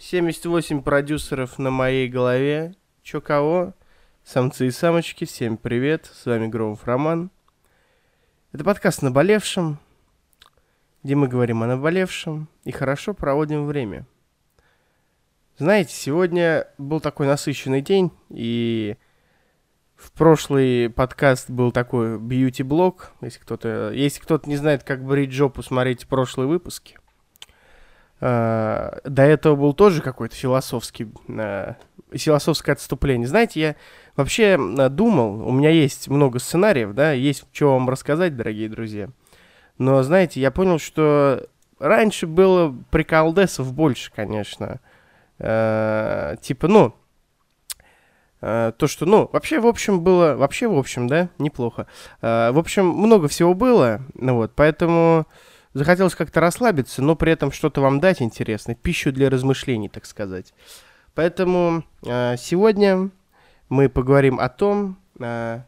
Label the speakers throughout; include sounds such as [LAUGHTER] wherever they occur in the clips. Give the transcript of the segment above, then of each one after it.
Speaker 1: 78 продюсеров на моей голове. Чё кого? Самцы и самочки, всем привет. С вами Громов Роман. Это подкаст «Наболевшем», где мы говорим о наболевшем и хорошо проводим время. Знаете, сегодня был такой насыщенный день, и в прошлый подкаст был такой бьюти-блог. Если кто-то, если кто-то не знает, как брить жопу, смотрите прошлые выпуски. Uh, до этого был тоже какой-то философский, uh, философское отступление. Знаете, я вообще uh, думал, у меня есть много сценариев, да, есть что вам рассказать, дорогие друзья. Но, знаете, я понял, что раньше было приколдесов больше, конечно. Типа, ну, то, что, ну, вообще, в общем, было, вообще, в общем, да, неплохо. В общем, много всего было, ну вот, поэтому Захотелось как-то расслабиться, но при этом что-то вам дать интересное, пищу для размышлений, так сказать. Поэтому э, сегодня мы поговорим о том, э,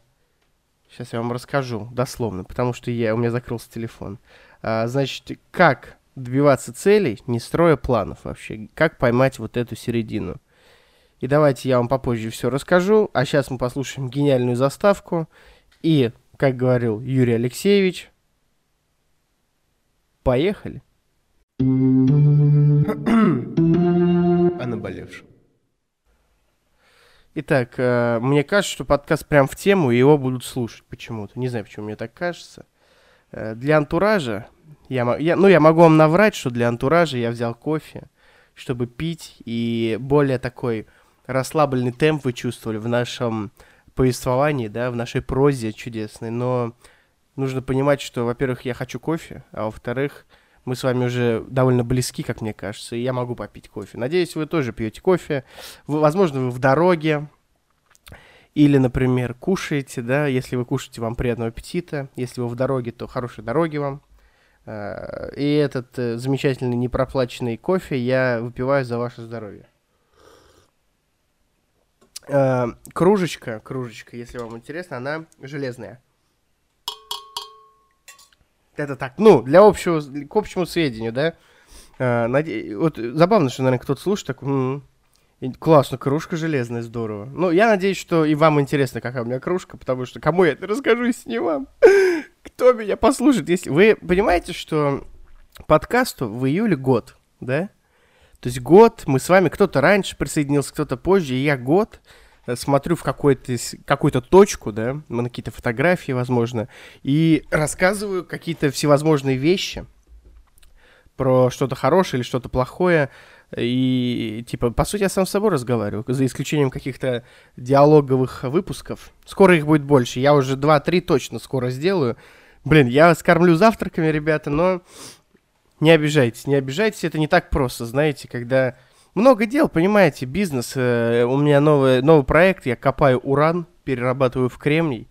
Speaker 1: сейчас я вам расскажу дословно, потому что я, у меня закрылся телефон. Э, значит, как добиваться целей, не строя планов вообще, как поймать вот эту середину. И давайте я вам попозже все расскажу, а сейчас мы послушаем гениальную заставку. И, как говорил Юрий Алексеевич, Поехали. [CLEARS THROAT] О наболевшем. Итак, э, мне кажется, что подкаст прям в тему, и его будут слушать почему-то. Не знаю, почему мне так кажется. Э, для антуража, я, я, ну, я могу вам наврать, что для антуража я взял кофе, чтобы пить, и более такой расслабленный темп вы чувствовали в нашем повествовании, да, в нашей прозе чудесной, но нужно понимать, что, во-первых, я хочу кофе, а во-вторых, мы с вами уже довольно близки, как мне кажется, и я могу попить кофе. Надеюсь, вы тоже пьете кофе. Вы, возможно, вы в дороге, или, например, кушаете, да, если вы кушаете, вам приятного аппетита. Если вы в дороге, то хорошей дороги вам. А, и этот э, замечательный непроплаченный кофе я выпиваю за ваше здоровье. А, кружечка, кружечка, если вам интересно, она железная. Это так, ну, для общего, к общему сведению, да. А, наде... Вот забавно, что, наверное, кто-то слушает, так, м-м, классно, кружка железная, здорово. Ну, я надеюсь, что и вам интересно, какая у меня кружка, потому что кому я это расскажу, если не вам? [LAUGHS] Кто меня послушает, если... Вы понимаете, что подкасту в июле год, да? То есть год, мы с вами, кто-то раньше присоединился, кто-то позже, и я год смотрю в какую-то какую точку, да, на какие-то фотографии, возможно, и рассказываю какие-то всевозможные вещи про что-то хорошее или что-то плохое, и, типа, по сути, я сам с собой разговариваю, за исключением каких-то диалоговых выпусков. Скоро их будет больше. Я уже 2-3 точно скоро сделаю. Блин, я скормлю завтраками, ребята, но не обижайтесь, не обижайтесь, это не так просто, знаете, когда много дел, понимаете, бизнес. Э, у меня новый, новый проект, я копаю уран, перерабатываю в кремний.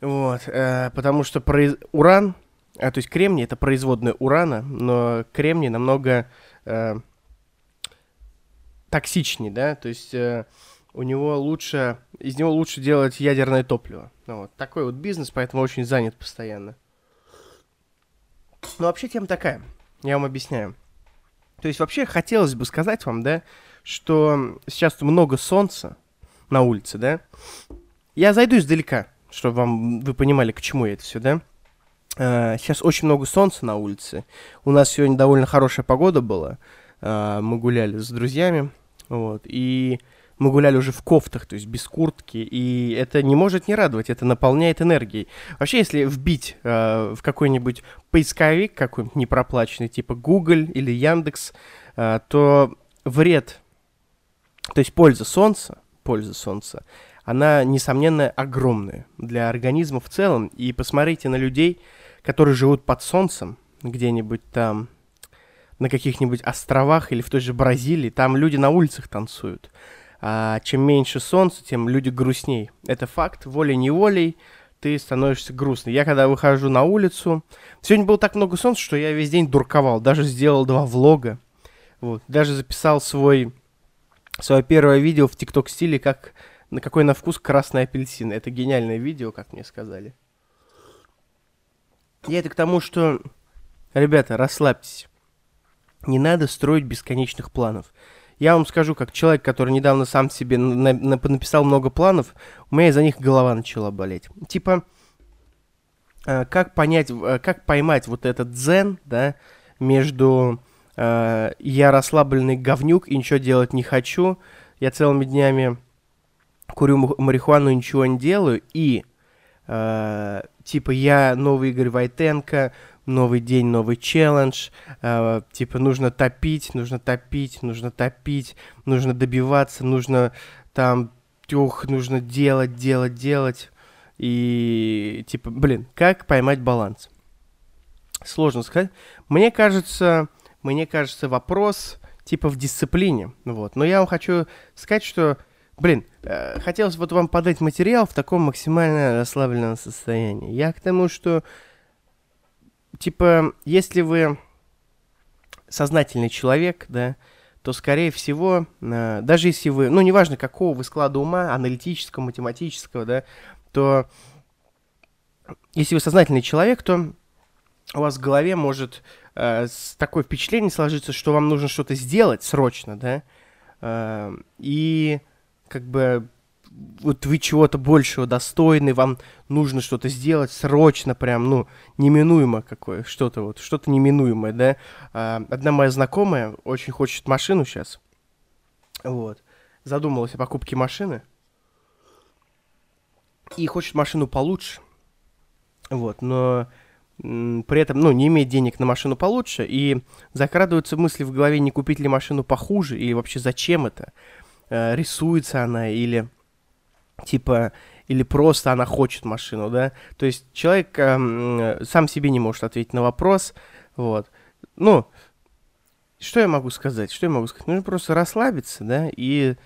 Speaker 1: Вот, э, потому что произ... уран, а, то есть кремний это производная урана, но кремний намного э, токсичнее, да, то есть э, у него лучше, из него лучше делать ядерное топливо. Ну, вот, такой вот бизнес, поэтому очень занят постоянно. Но вообще тема такая, я вам объясняю. То есть вообще хотелось бы сказать вам, да, что сейчас много солнца на улице, да. Я зайду издалека, чтобы вам вы понимали, к чему это все, да. Uh, сейчас очень много солнца на улице. У нас сегодня довольно хорошая погода была. Uh, мы гуляли с друзьями, вот, и мы гуляли уже в кофтах, то есть без куртки, и это не может не радовать, это наполняет энергией. Вообще, если вбить э, в какой-нибудь поисковик какой-нибудь непроплаченный, типа Google или Яндекс, э, то вред, то есть польза солнца, польза солнца, она, несомненно, огромная для организма в целом. И посмотрите на людей, которые живут под солнцем, где-нибудь там на каких-нибудь островах или в той же Бразилии, там люди на улицах танцуют а чем меньше солнца, тем люди грустней. Это факт, волей-неволей ты становишься грустный. Я когда выхожу на улицу, сегодня было так много солнца, что я весь день дурковал, даже сделал два влога, вот, даже записал свой, свое первое видео в тикток стиле, как на какой на вкус красный апельсин. Это гениальное видео, как мне сказали. Я это к тому, что, ребята, расслабьтесь. Не надо строить бесконечных планов. Я вам скажу, как человек, который недавно сам себе на- на- написал много планов, у меня из-за них голова начала болеть. Типа, э, как понять, э, как поймать вот этот дзен, да, между э, я расслабленный говнюк и ничего делать не хочу, я целыми днями курю ма- марихуану и ничего не делаю, и э, типа я новый Игорь Войтенко, новый день, новый челлендж, э, типа нужно топить, нужно топить, нужно топить, нужно добиваться, нужно там, ух, нужно делать, делать, делать. И типа, блин, как поймать баланс? Сложно сказать. Мне кажется, мне кажется, вопрос типа в дисциплине. Вот. Но я вам хочу сказать, что, блин, э, хотелось вот вам подать материал в таком максимально расслабленном состоянии. Я к тому, что типа, если вы сознательный человек, да, то, скорее всего, э, даже если вы, ну, неважно, какого вы склада ума, аналитического, математического, да, то если вы сознательный человек, то у вас в голове может э, такое впечатление сложиться, что вам нужно что-то сделать срочно, да, э, и как бы вот вы чего-то большего достойны, вам нужно что-то сделать срочно, прям, ну, неминуемо какое, что-то вот, что-то неминуемое, да. А, одна моя знакомая очень хочет машину сейчас, вот, задумалась о покупке машины, и хочет машину получше, вот, но при этом, ну, не имеет денег на машину получше, и закрадываются мысли в голове, не купить ли машину похуже, или вообще зачем это, Э, рисуется она, или типа, или просто она хочет машину, да, то есть человек эм, сам себе не может ответить на вопрос, вот, ну, что я могу сказать, что я могу сказать, нужно просто расслабиться, да, и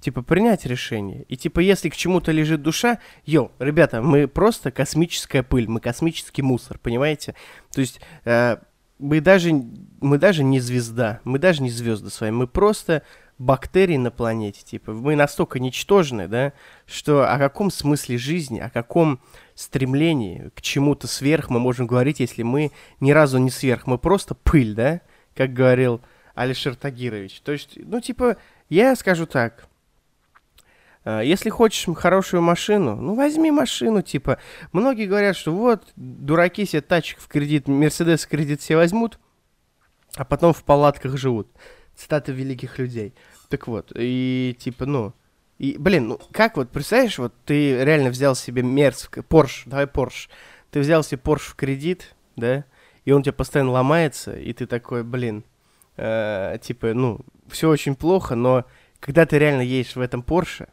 Speaker 1: типа принять решение. И типа если к чему-то лежит душа, йоу, ребята, мы просто космическая пыль, мы космический мусор, понимаете? То есть э, мы даже мы даже не звезда, мы даже не звезды с вами, мы просто бактерии на планете, типа мы настолько ничтожны, да, что о каком смысле жизни, о каком стремлении к чему-то сверх мы можем говорить, если мы ни разу не сверх, мы просто пыль, да, как говорил Алишер Тагирович. То есть, ну типа, я скажу так, Э, Если хочешь хорошую машину, ну возьми машину, типа. Многие говорят, что вот, дураки себе тачек в кредит, Мерседес в кредит все возьмут, а потом в палатках живут. Цитаты великих людей. Так вот, и типа, ну, и, блин, ну как вот, представляешь, вот ты реально взял себе Мерс, Порш, давай Порш, ты взял себе Порш в кредит, да, и он тебя постоянно ломается, и ты такой, блин, э, типа, ну, все очень плохо, но когда ты реально едешь в этом Порше,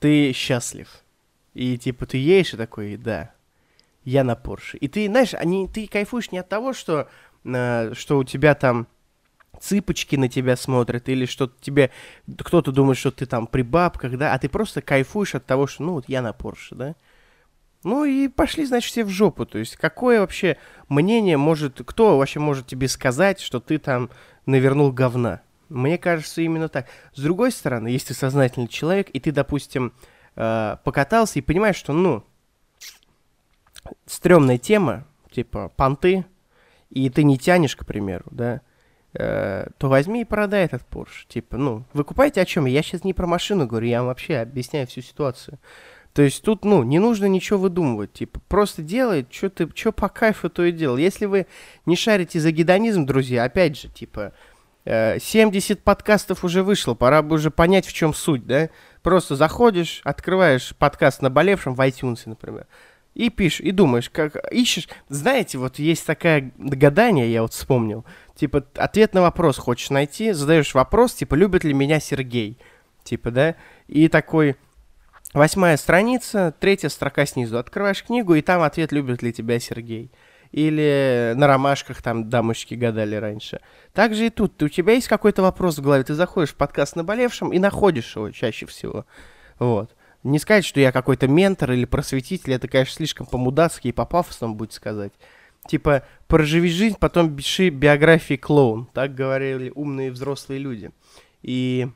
Speaker 1: ты счастлив. И типа ты едешь и такой, да, я на Порше. И ты, знаешь, они, ты кайфуешь не от того, что, э, что у тебя там цыпочки на тебя смотрят, или что тебе кто-то думает, что ты там при бабках, да, а ты просто кайфуешь от того, что, ну, вот я на Порше, да. Ну и пошли, значит, все в жопу. То есть, какое вообще мнение может, кто вообще может тебе сказать, что ты там навернул говна? Мне кажется, именно так. С другой стороны, если ты сознательный человек, и ты, допустим, э, покатался и понимаешь, что, ну, стрёмная тема, типа, понты, и ты не тянешь, к примеру, да, э, то возьми и продай этот Porsche. Типа, ну, вы купаете о чем? Я сейчас не про машину говорю, я вам вообще объясняю всю ситуацию. То есть тут, ну, не нужно ничего выдумывать, типа, просто делай, что ты, что по кайфу, то и делал. Если вы не шарите за гедонизм, друзья, опять же, типа, э, 70 подкастов уже вышло, пора бы уже понять, в чем суть, да? Просто заходишь, открываешь подкаст наболевшем в iTunes, например, и пишешь, и думаешь, как ищешь. Знаете, вот есть такое гадание, я вот вспомнил. Типа, ответ на вопрос хочешь найти, задаешь вопрос, типа, любит ли меня Сергей? Типа, да? И такой, восьмая страница, третья строка снизу. Открываешь книгу, и там ответ, любит ли тебя Сергей. Или на ромашках там дамочки гадали раньше. Также и тут. У тебя есть какой-то вопрос в голове, ты заходишь в подкаст наболевшем и находишь его чаще всего. Вот. Не сказать, что я какой-то ментор или просветитель, это, конечно, слишком по-мудацки и по-пафосному будет сказать. Типа, проживи жизнь, потом пиши биографии клоун. Так говорили умные взрослые люди. И...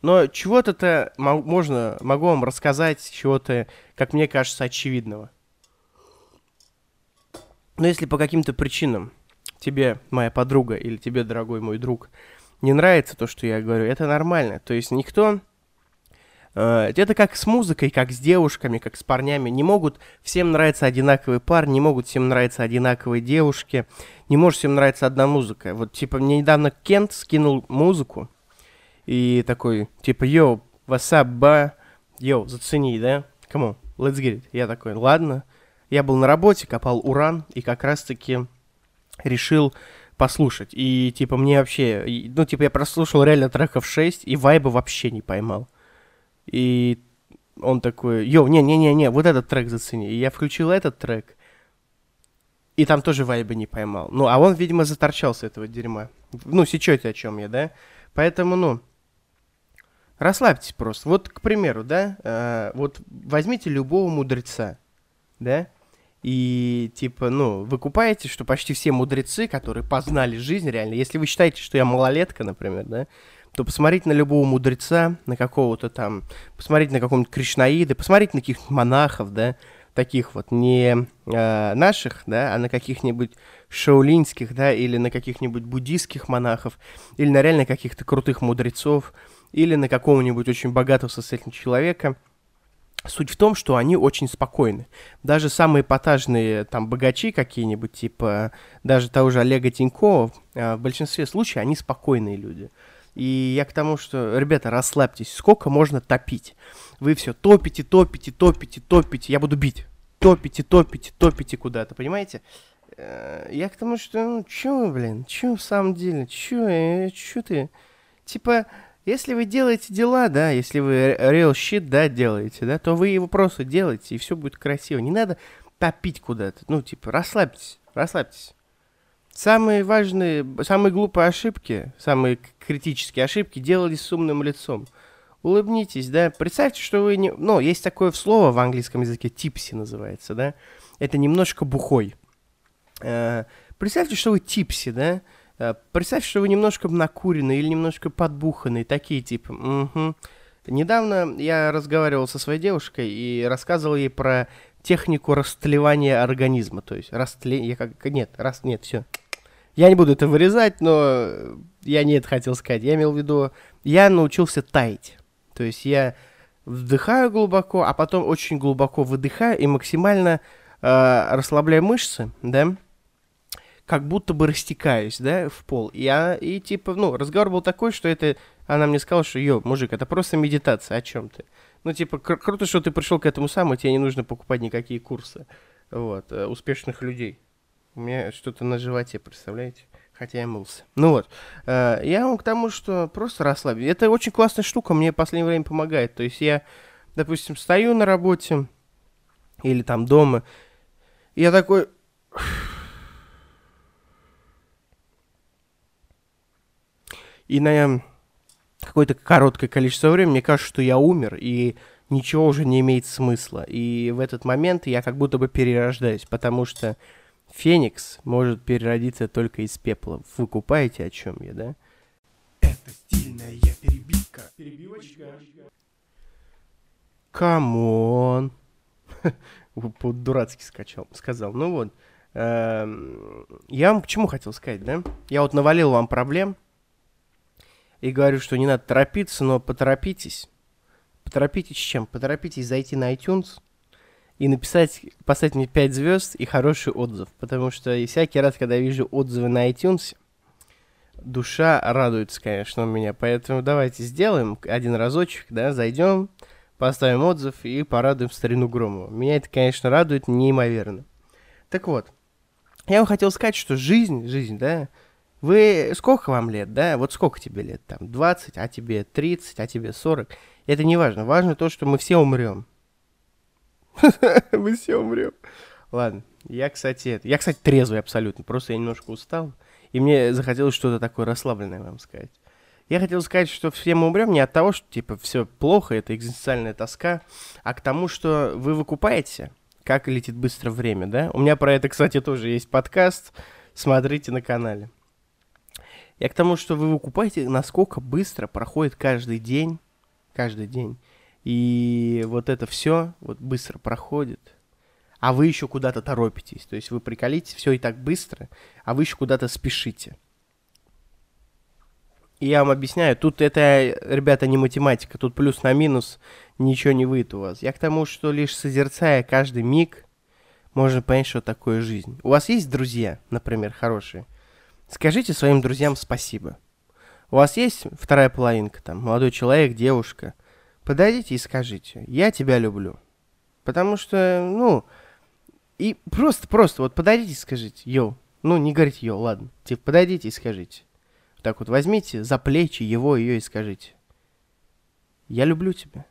Speaker 1: Но чего-то-то мо- можно, могу вам рассказать, чего-то, как мне кажется, очевидного. Но если по каким-то причинам тебе, моя подруга, или тебе, дорогой мой друг, не нравится то, что я говорю, это нормально. То есть никто... Э, это как с музыкой, как с девушками, как с парнями. Не могут всем нравиться одинаковые парни, не могут всем нравиться одинаковые девушки, не может всем нравиться одна музыка. Вот, типа, мне недавно Кент скинул музыку, и такой, типа, йоу, what's up, ба? Йоу, зацени, да? On, let's get it. Я такой, ладно. Я был на работе, копал уран, и как раз-таки решил послушать. И, типа, мне вообще... Ну, типа, я прослушал реально треков 6, и вайба вообще не поймал. И он такой, йоу, не-не-не-не, вот этот трек зацени. И я включил этот трек, и там тоже вайба не поймал. Ну, а он, видимо, заторчался этого дерьма. Ну, сечете, о чем я, да? Поэтому, ну, расслабьтесь просто. Вот, к примеру, да, э, вот возьмите любого мудреца, да, и, типа, ну, вы купаете, что почти все мудрецы, которые познали жизнь реально, если вы считаете, что я малолетка, например, да, то посмотрите на любого мудреца, на какого-то там, посмотрите на какого-нибудь Кришнаида, посмотрите на каких-то монахов, да, таких вот, не э, наших, да, а на каких-нибудь шаулинских, да, или на каких-нибудь буддийских монахов, или на реально каких-то крутых мудрецов, или на какого-нибудь очень богатого состоятельного человека – Суть в том, что они очень спокойны. Даже самые эпатажные там богачи какие-нибудь, типа даже того же Олега Тинькова, э, в большинстве случаев они спокойные люди. И я к тому, что, ребята, расслабьтесь, сколько можно топить? Вы все топите, топите, топите, топите, я буду бить. Топите, топите, топите куда-то, понимаете? Э, я к тому, что, ну, чё вы, блин, чё в самом деле, чё, э, чё ты? Типа, если вы делаете дела, да, если вы real shit, да, делаете, да, то вы его просто делаете, и все будет красиво. Не надо топить куда-то. Ну, типа, расслабьтесь, расслабьтесь. Самые важные, самые глупые ошибки, самые критические ошибки делались с умным лицом. Улыбнитесь, да. Представьте, что вы не... Ну, есть такое слово в английском языке, типси называется, да. Это немножко бухой. Э, представьте, что вы типси, да. Э, представь, что вы немножко накурены или немножко подбуханы, такие типа. Угу. Недавно я разговаривал со своей девушкой и рассказывал ей про технику растлевания организма. То есть растление... Как... Нет, раз... Нет, все. Я не буду это вырезать, но я не это хотел сказать. Я имел в виду... Я научился таять. То есть я вдыхаю глубоко, а потом очень глубоко выдыхаю и максимально э, расслабляю мышцы, да, как будто бы растекаюсь, да, в пол. Я, и типа, ну, разговор был такой, что это... Она мне сказала, что, ё, мужик, это просто медитация, о чем ты? Ну, типа, кр- круто, что ты пришел к этому сам, и тебе не нужно покупать никакие курсы, вот, э, успешных людей. У меня что-то на животе, представляете? Хотя я мылся. Ну вот, э, я вам к тому, что просто расслабить. Это очень классная штука, мне в последнее время помогает. То есть я, допустим, стою на работе или там дома, и я такой И на какое-то короткое количество времени мне кажется, что я умер, и ничего уже не имеет смысла. И в этот момент я как будто бы перерождаюсь, потому что Феникс может переродиться только из пепла. Вы купаете, о чем я, да? Это стильная перебивка. Перебивочка. Come on. [LAUGHS] Дурацкий скачал, сказал. Ну вот. Эм, я вам к чему хотел сказать, да? Я вот навалил вам проблем, и говорю, что не надо торопиться, но поторопитесь. Поторопитесь с чем? Поторопитесь зайти на iTunes и написать, поставить мне 5 звезд и хороший отзыв. Потому что и всякий раз, когда я вижу отзывы на iTunes, душа радуется, конечно, у меня. Поэтому давайте сделаем один разочек, да, зайдем, поставим отзыв и порадуем старину Громова. Меня это, конечно, радует неимоверно. Так вот, я вам хотел сказать, что жизнь, жизнь, да, вы, сколько вам лет, да? Вот сколько тебе лет? Там 20, а тебе 30, а тебе 40. Это не важно. Важно то, что мы все умрем. [LAUGHS] Мы все умрем. Ладно. Я, кстати. Я, кстати, трезвый абсолютно. Просто я немножко устал. И мне захотелось что-то такое расслабленное вам сказать. Я хотел сказать, что все мы умрем не от того, что, типа, все плохо, это экзистенциальная тоска, а к тому, что вы выкупаете, как летит быстро время, да? У меня про это, кстати, тоже есть подкаст. Смотрите на канале. Я к тому, что вы выкупаете, насколько быстро проходит каждый день, каждый день. И вот это все вот быстро проходит. А вы еще куда-то торопитесь. То есть вы приколите все и так быстро, а вы еще куда-то спешите. И я вам объясняю, тут это, ребята, не математика, тут плюс на минус ничего не выйдет у вас. Я к тому, что лишь созерцая каждый миг, можно понять, что такое жизнь. У вас есть друзья, например, хорошие? Скажите своим друзьям спасибо. У вас есть вторая половинка, там, молодой человек, девушка. Подойдите и скажите, я тебя люблю. Потому что, ну, и просто-просто вот подойдите и скажите, йоу. Ну, не говорите йоу, ладно. Типа, подойдите и скажите. Так вот, возьмите за плечи его, ее и скажите. Я люблю тебя.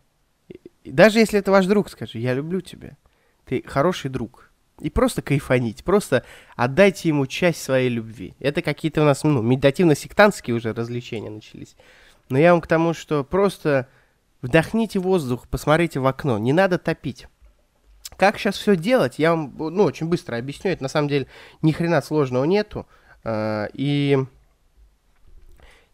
Speaker 1: И даже если это ваш друг, скажи, я люблю тебя. Ты хороший друг. И просто кайфанить, просто отдайте ему часть своей любви. Это какие-то у нас, ну, медитативно-сектантские уже развлечения начались. Но я вам к тому, что просто вдохните воздух, посмотрите в окно, не надо топить. Как сейчас все делать, я вам, ну, очень быстро объясню. Это на самом деле ни хрена сложного нету. А, и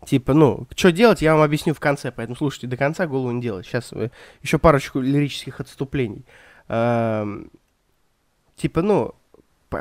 Speaker 1: типа, ну, что делать, я вам объясню в конце, поэтому слушайте до конца, голову не делать. Сейчас э, еще парочку лирических отступлений. А, типа, ну,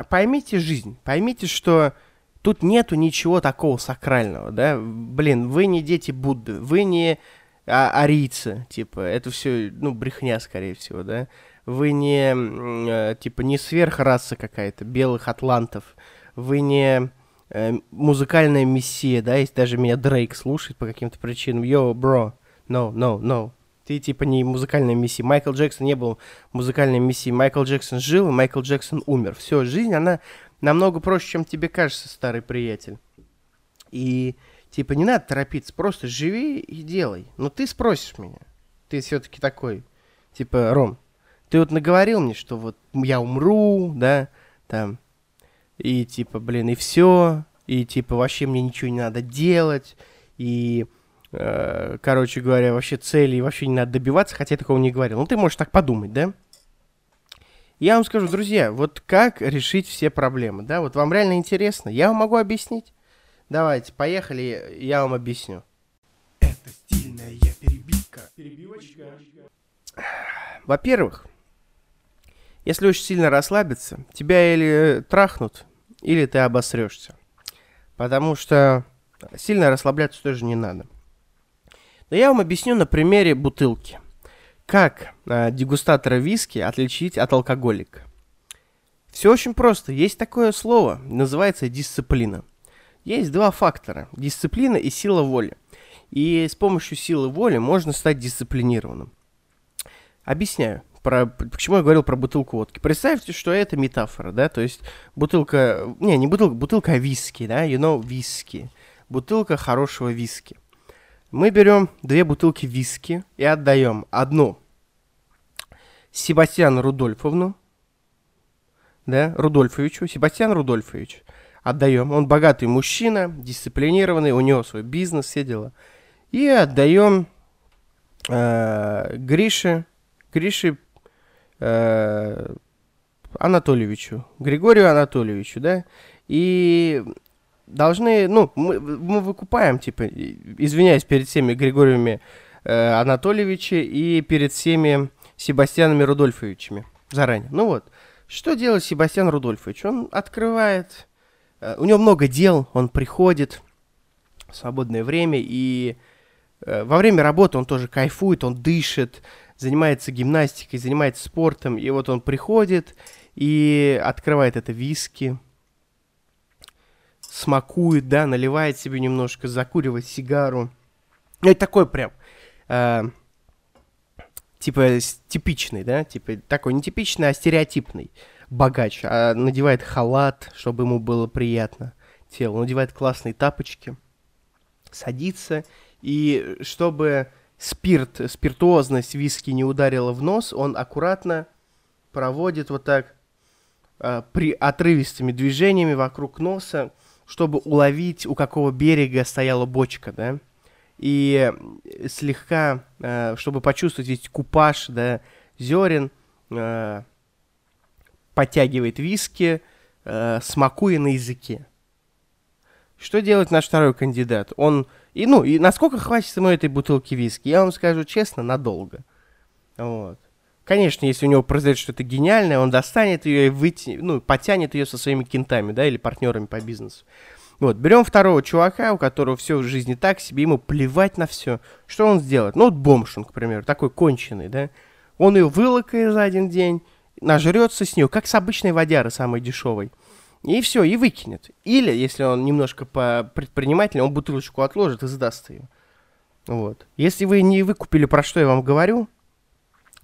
Speaker 1: поймите жизнь, поймите, что тут нету ничего такого сакрального, да, блин, вы не дети Будды, вы не а, арийцы, типа, это все, ну, брехня, скорее всего, да, вы не, э, типа, не сверхраса какая-то, белых атлантов, вы не э, музыкальная мессия, да, если даже меня Дрейк слушает по каким-то причинам, йоу, бро, no, no, no, ты, типа, не музыкальная мессия. Майкл Джексон не был музыкальной мессией. Майкл Джексон жил, и Майкл Джексон умер. Все, жизнь, она намного проще, чем тебе кажется, старый приятель. И, типа, не надо торопиться, просто живи и делай. Но ты спросишь меня. Ты все-таки такой, типа, Ром, ты вот наговорил мне, что вот я умру, да, там, и типа, блин, и все, и типа вообще мне ничего не надо делать, и, э, короче говоря, вообще цели вообще не надо добиваться, хотя я такого не говорил. Ну, ты можешь так подумать, да? Я вам скажу, друзья, вот как решить все проблемы, да? Вот вам реально интересно? Я вам могу объяснить. Давайте, поехали, я вам объясню. Это стильная перебивка. Перебивочка. Во-первых, если очень сильно расслабиться, тебя или трахнут, или ты обосрешься. Потому что сильно расслабляться тоже не надо. Но я вам объясню на примере бутылки. Как э, дегустатора виски отличить от алкоголика? Все очень просто. Есть такое слово, называется дисциплина. Есть два фактора. Дисциплина и сила воли. И с помощью силы воли можно стать дисциплинированным. Объясняю про, почему я говорил про бутылку водки. Представьте, что это метафора, да, то есть бутылка, не, не бутылка, бутылка виски, да, you know, виски. Бутылка хорошего виски. Мы берем две бутылки виски и отдаем одну Себастьяну Рудольфовну, да, Рудольфовичу, Себастьян Рудольфович. Отдаем. Он богатый мужчина, дисциплинированный, у него свой бизнес, все дела. И отдаем э, Грише, Грише э, Анатольевичу, Григорию Анатольевичу, да, и должны, ну, мы, мы выкупаем, типа, извиняюсь перед всеми Григориями э, Анатольевичи и перед всеми Себастьянами Рудольфовичами заранее. Ну вот, что делает Себастьян Рудольфович? Он открывает, у него много дел, он приходит в свободное время, и э, во время работы он тоже кайфует, он дышит, занимается гимнастикой, занимается спортом, и вот он приходит и открывает это виски, смакует, да, наливает себе немножко, закуривает сигару. Ну, это такой прям, э, типа, типичный, да, типа, такой не типичный, а стереотипный богач. А надевает халат, чтобы ему было приятно тело, надевает классные тапочки, садится, и чтобы спирт, спиртуозность виски не ударила в нос, он аккуратно проводит вот так э, при отрывистыми движениями вокруг носа, чтобы уловить, у какого берега стояла бочка, да, и слегка, э, чтобы почувствовать весь купаж, да, зерен, э, подтягивает виски, э, смакуя на языке. Что делает наш второй кандидат? Он и, ну, и насколько хватит ему этой бутылки виски? Я вам скажу честно, надолго. Вот. Конечно, если у него произойдет что-то гениальное, он достанет ее и выйти, ну, потянет ее со своими кентами, да, или партнерами по бизнесу. Вот, берем второго чувака, у которого все в жизни так себе, ему плевать на все. Что он сделает? Ну, вот бомж он, к примеру, такой конченый, да? Он ее вылакает за один день, нажрется с нее, как с обычной водяры, самой дешевой. И все, и выкинет. Или, если он немножко по предпринимательнее, он бутылочку отложит и сдаст ее. Вот. Если вы не выкупили, про что я вам говорю,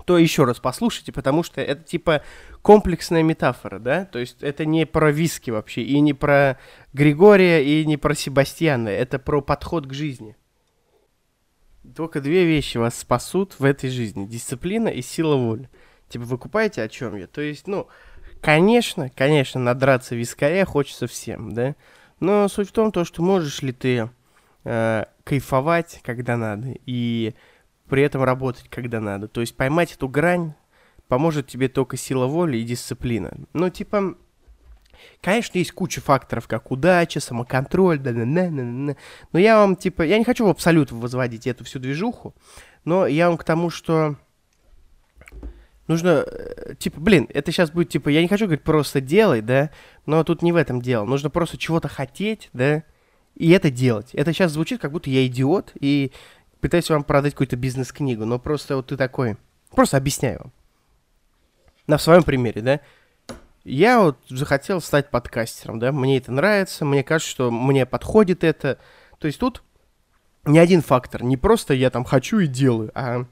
Speaker 1: то еще раз послушайте, потому что это типа комплексная метафора, да? То есть это не про виски вообще, и не про Григория, и не про Себастьяна. Это про подход к жизни. Только две вещи вас спасут в этой жизни. Дисциплина и сила воли. Типа, вы купаете, о чем я? То есть, ну, конечно, конечно, надраться вискаря хочется всем, да? Но суть в том, то, что можешь ли ты э, кайфовать, когда надо, и при этом работать, когда надо. То есть поймать эту грань поможет тебе только сила воли и дисциплина. Ну, типа, Конечно, есть куча факторов, как удача, самоконтроль, да, да, да, да. Но я вам, типа, я не хочу в абсолют возводить эту всю движуху, но я вам к тому, что нужно, э, типа, блин, это сейчас будет, типа, я не хочу говорить просто делай, да, но тут не в этом дело. Нужно просто чего-то хотеть, да, и это делать. Это сейчас звучит, как будто я идиот и пытаюсь вам продать какую-то бизнес-книгу, но просто вот ты такой, просто объясняю вам. На своем примере, да. Я вот захотел стать подкастером, да, мне это нравится, мне кажется, что мне подходит это. То есть тут не один фактор, не просто я там хочу и делаю, а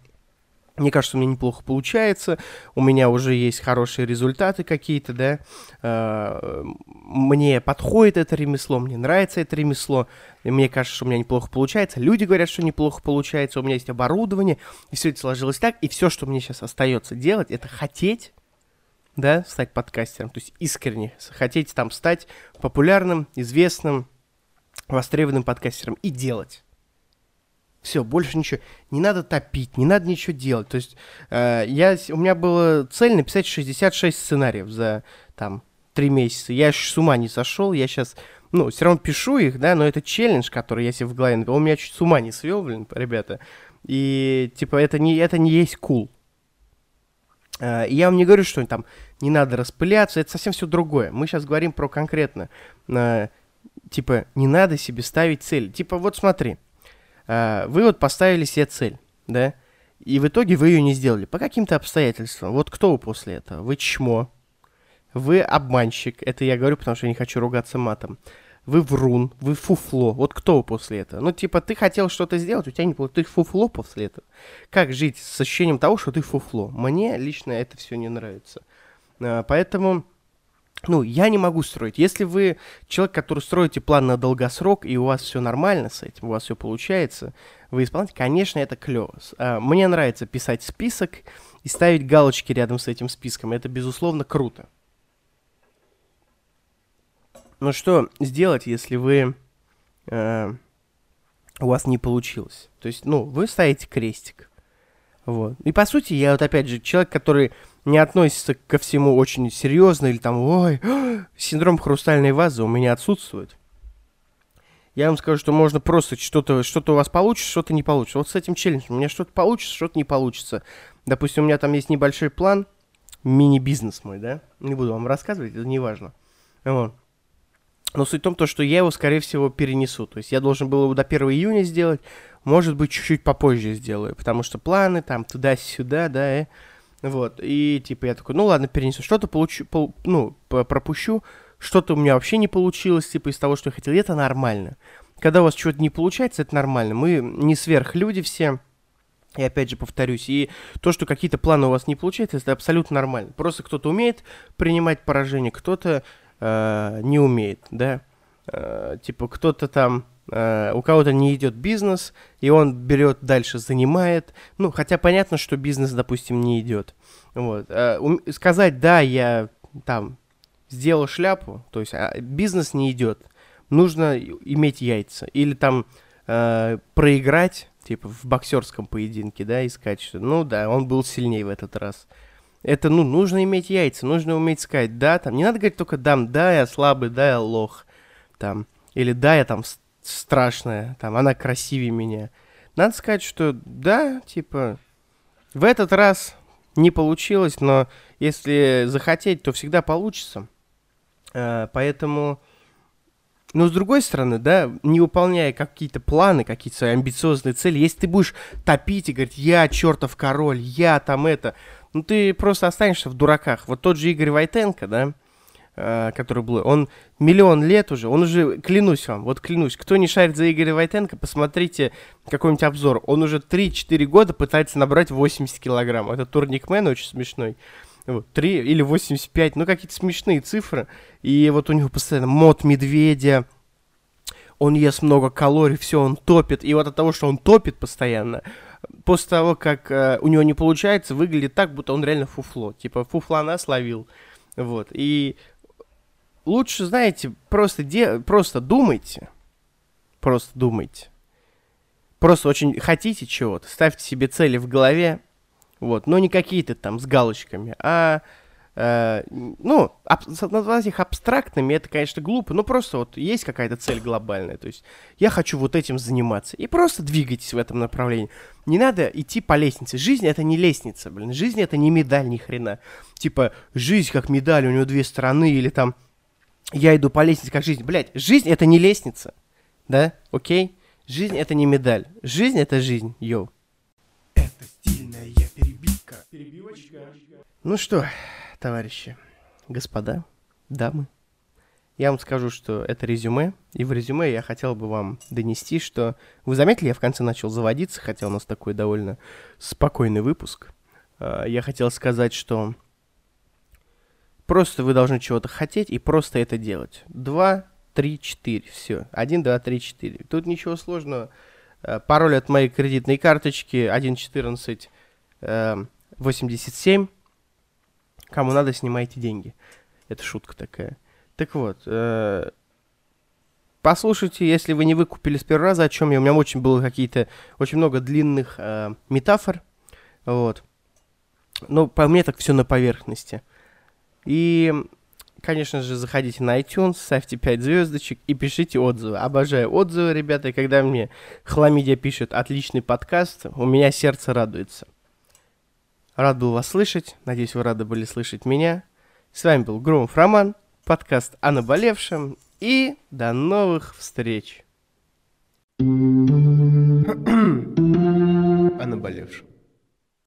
Speaker 1: мне кажется, у меня неплохо получается, у меня уже есть хорошие результаты какие-то, да, э, мне подходит это ремесло, мне нравится это ремесло, мне кажется, что у меня неплохо получается, люди говорят, что неплохо получается, у меня есть оборудование, и все это сложилось так, и все, что мне сейчас остается делать, это хотеть, да, стать подкастером, то есть искренне хотеть там стать популярным, известным, востребованным подкастером и делать. Все, больше ничего. Не надо топить, не надо ничего делать. То есть э, я, у меня была цель написать 66 сценариев за там три месяца. Я с ума не сошел, я сейчас, ну, все равно пишу их, да, но это челлендж, который я себе в голове написал. Он меня чуть с ума не свел, блин, ребята. И, типа, это не, это не есть кул. Cool. Э, я вам не говорю, что там не надо распыляться, это совсем все другое. Мы сейчас говорим про конкретно, э, типа, не надо себе ставить цель. Типа, вот смотри, вы вот поставили себе цель, да, и в итоге вы ее не сделали по каким-то обстоятельствам. Вот кто вы после этого? Вы чмо, вы обманщик, это я говорю, потому что я не хочу ругаться матом. Вы врун, вы фуфло. Вот кто вы после этого? Ну, типа, ты хотел что-то сделать, у тебя не получилось. Ты фуфло после этого. Как жить с ощущением того, что ты фуфло? Мне лично это все не нравится. А, поэтому ну, я не могу строить. Если вы человек, который строите план на долгосрок, и у вас все нормально с этим, у вас все получается, вы исполняете, конечно, это клево. А, мне нравится писать список и ставить галочки рядом с этим списком. Это, безусловно, круто. Но что сделать, если вы... Э, у вас не получилось? То есть, ну, вы ставите крестик. Вот. И, по сути, я вот, опять же, человек, который не относится ко всему очень серьезно, или там, ой, [GASPS] синдром хрустальной вазы у меня отсутствует. Я вам скажу, что можно просто что-то, что-то у вас получится, что-то не получится. Вот с этим челленджем у меня что-то получится, что-то не получится. Допустим, у меня там есть небольшой план, мини-бизнес мой, да? Не буду вам рассказывать, это не важно. Вот. Но суть в том, то, что я его, скорее всего, перенесу. То есть я должен был его до 1 июня сделать, может быть, чуть-чуть попозже сделаю, потому что планы там туда-сюда, да, и вот, и типа я такой, ну ладно, перенесу. Что-то получу, пол, ну, пропущу, что-то у меня вообще не получилось, типа из того, что я хотел, и это нормально. Когда у вас что-то не получается, это нормально. Мы не сверхлюди все, и опять же повторюсь, и то, что какие-то планы у вас не получаются, это абсолютно нормально. Просто кто-то умеет принимать поражение, кто-то э, не умеет, да. Э, типа кто-то там у кого-то не идет бизнес, и он берет дальше, занимает. Ну, хотя понятно, что бизнес, допустим, не идет. Вот. Uh, сказать, да, я там сделал шляпу, то есть а, бизнес не идет. Нужно иметь яйца. Или там uh, проиграть, типа в боксерском поединке, да, искать что Ну да, он был сильнее в этот раз. Это, ну, нужно иметь яйца, нужно уметь сказать, да, там, не надо говорить только дам, да, я слабый, да, я лох, там, или да, я там страшная, там, она красивее меня. Надо сказать, что да, типа, в этот раз не получилось, но если захотеть, то всегда получится. А, поэтому Но с другой стороны, да, не выполняя какие-то планы, какие-то свои амбициозные цели, если ты будешь топить и говорить, я чертов король, я там это, ну ты просто останешься в дураках. Вот тот же Игорь Войтенко, да, э, который был, он миллион лет уже, он уже, клянусь вам, вот клянусь, кто не шарит за Игоря Войтенко, посмотрите какой-нибудь обзор. Он уже 3-4 года пытается набрать 80 килограмм. Это турникмен очень смешной. Вот, 3 или 85, ну какие-то смешные цифры. И вот у него постоянно мод медведя, он ест много калорий, все, он топит. И вот от того, что он топит постоянно, после того, как э, у него не получается, выглядит так, будто он реально фуфло. Типа фуфлана словил. Вот. И лучше, знаете, просто, де... просто думайте. Просто думайте. Просто очень хотите чего-то, ставьте себе цели в голове, вот, но не какие-то там с галочками, а Э, ну, аб- назвать их абстрактными, это, конечно, глупо, но просто вот есть какая-то цель глобальная, то есть я хочу вот этим заниматься, и просто двигайтесь в этом направлении. Не надо идти по лестнице. Жизнь это не лестница, блин, жизнь это не медаль ни хрена. Типа, жизнь как медаль, у нее две стороны, или там, я иду по лестнице как жизнь. Блять, жизнь это не лестница, да, окей? Жизнь это не медаль, жизнь это жизнь, йоу. Это стильная перебивка. Перебивочка. Ну что, товарищи, господа, дамы, я вам скажу, что это резюме, и в резюме я хотел бы вам донести, что... Вы заметили, я в конце начал заводиться, хотя у нас такой довольно спокойный выпуск. А, я хотел сказать, что просто вы должны чего-то хотеть и просто это делать. Два, три, четыре, все. Один, два, три, четыре. Тут ничего сложного. А, пароль от моей кредитной карточки 1.14.87. 87 Кому надо, снимайте деньги. Это шутка такая. Так вот, э, послушайте, если вы не выкупили с первого раза, о чем я. У меня очень было какие-то, очень много длинных э, метафор. Вот. Но по мне так все на поверхности. И, конечно же, заходите на iTunes, ставьте 5 звездочек и пишите отзывы. Обожаю отзывы, ребята. И когда мне Хламидия пишет отличный подкаст, у меня сердце радуется. Рад был вас слышать. Надеюсь, вы рады были слышать меня. С вами был Громов Роман, подкаст о наболевшем. И до новых встреч. [CLEARS THROAT] о наболевшем.